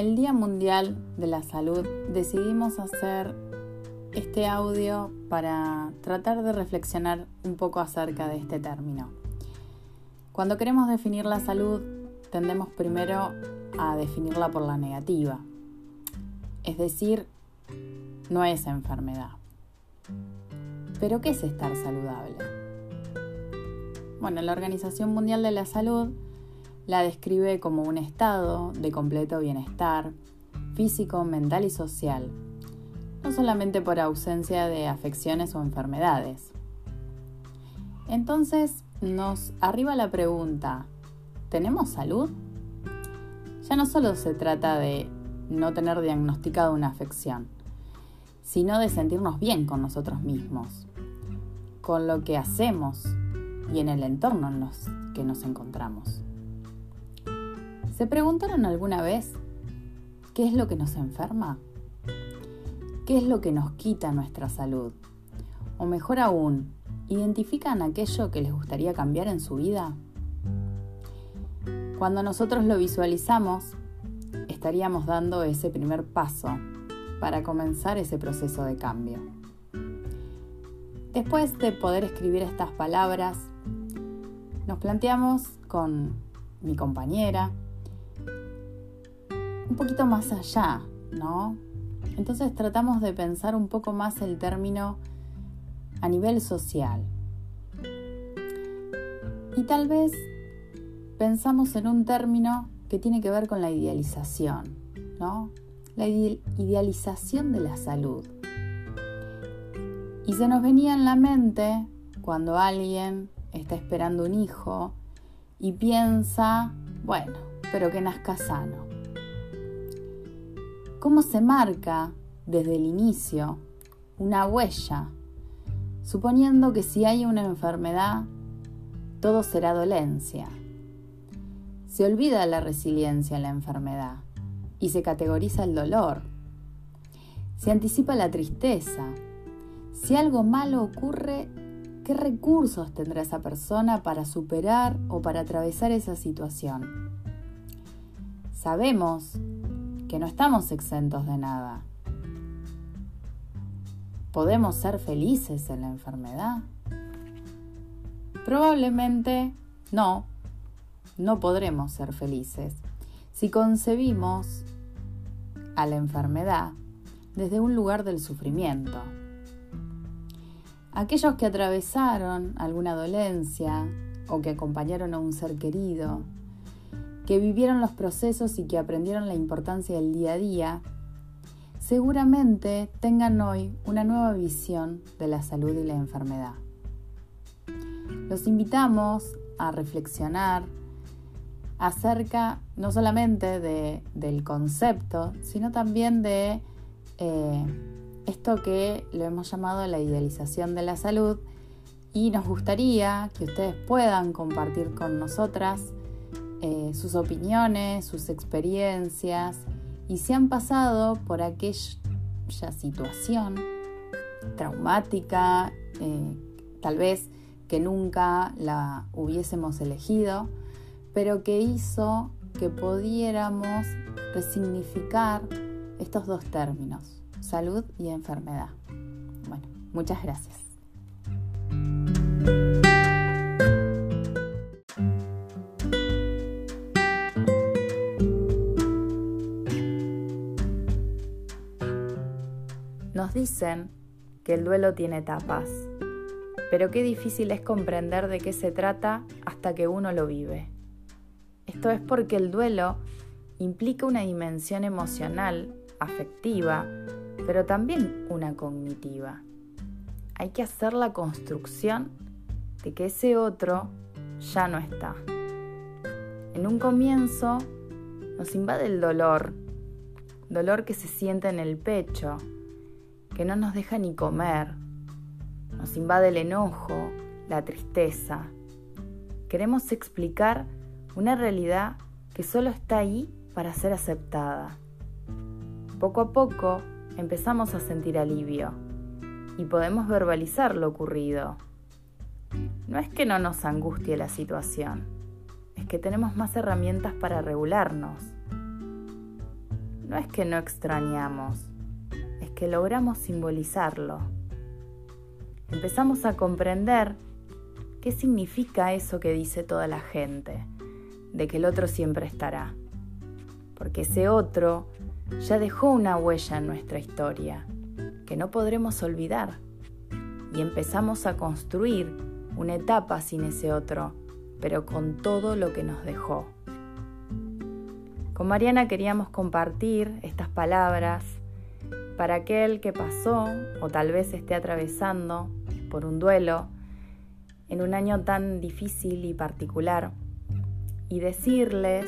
el Día Mundial de la Salud decidimos hacer este audio para tratar de reflexionar un poco acerca de este término. Cuando queremos definir la salud, tendemos primero a definirla por la negativa, es decir, no es enfermedad. Pero ¿qué es estar saludable? Bueno, la Organización Mundial de la Salud la describe como un estado de completo bienestar físico, mental y social, no solamente por ausencia de afecciones o enfermedades. Entonces nos arriba la pregunta, ¿tenemos salud? Ya no solo se trata de no tener diagnosticado una afección, sino de sentirnos bien con nosotros mismos, con lo que hacemos y en el entorno en los que nos encontramos. ¿Se preguntaron alguna vez qué es lo que nos enferma? ¿Qué es lo que nos quita nuestra salud? O mejor aún, ¿identifican aquello que les gustaría cambiar en su vida? Cuando nosotros lo visualizamos, estaríamos dando ese primer paso para comenzar ese proceso de cambio. Después de poder escribir estas palabras, nos planteamos con mi compañera un poquito más allá, ¿no? Entonces tratamos de pensar un poco más el término a nivel social. Y tal vez pensamos en un término que tiene que ver con la idealización, ¿no? La idealización de la salud. Y se nos venía en la mente cuando alguien está esperando un hijo y piensa, bueno, pero que nazca sano cómo se marca desde el inicio una huella, suponiendo que si hay una enfermedad, todo será dolencia. Se olvida la resiliencia en la enfermedad y se categoriza el dolor. Se anticipa la tristeza. Si algo malo ocurre, ¿qué recursos tendrá esa persona para superar o para atravesar esa situación? Sabemos que no estamos exentos de nada. ¿Podemos ser felices en la enfermedad? Probablemente no, no podremos ser felices si concebimos a la enfermedad desde un lugar del sufrimiento. Aquellos que atravesaron alguna dolencia o que acompañaron a un ser querido que vivieron los procesos y que aprendieron la importancia del día a día, seguramente tengan hoy una nueva visión de la salud y la enfermedad. Los invitamos a reflexionar acerca no solamente del concepto, sino también de eh, esto que lo hemos llamado la idealización de la salud y nos gustaría que ustedes puedan compartir con nosotras eh, sus opiniones, sus experiencias y si han pasado por aquella situación traumática, eh, tal vez que nunca la hubiésemos elegido, pero que hizo que pudiéramos resignificar estos dos términos, salud y enfermedad. Bueno, muchas gracias. Dicen que el duelo tiene etapas, pero qué difícil es comprender de qué se trata hasta que uno lo vive. Esto es porque el duelo implica una dimensión emocional, afectiva, pero también una cognitiva. Hay que hacer la construcción de que ese otro ya no está. En un comienzo nos invade el dolor, dolor que se siente en el pecho, que no nos deja ni comer. Nos invade el enojo, la tristeza. Queremos explicar una realidad que solo está ahí para ser aceptada. Poco a poco empezamos a sentir alivio y podemos verbalizar lo ocurrido. No es que no nos angustie la situación, es que tenemos más herramientas para regularnos. no es que no extrañamos, que logramos simbolizarlo. Empezamos a comprender qué significa eso que dice toda la gente, de que el otro siempre estará. Porque ese otro ya dejó una huella en nuestra historia que no podremos olvidar. Y empezamos a construir una etapa sin ese otro, pero con todo lo que nos dejó. Con Mariana queríamos compartir estas palabras para aquel que pasó o tal vez esté atravesando por un duelo en un año tan difícil y particular y decirles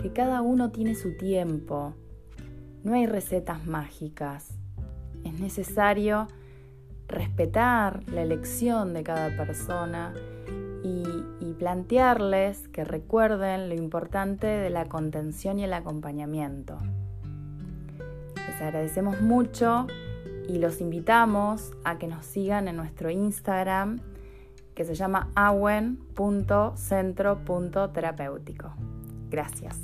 que cada uno tiene su tiempo, no hay recetas mágicas, es necesario respetar la elección de cada persona y, plantearles que recuerden lo importante de la contención y el acompañamiento. Les agradecemos mucho y los invitamos a que nos sigan en nuestro Instagram que se llama awen.centro.terapéutico. Gracias.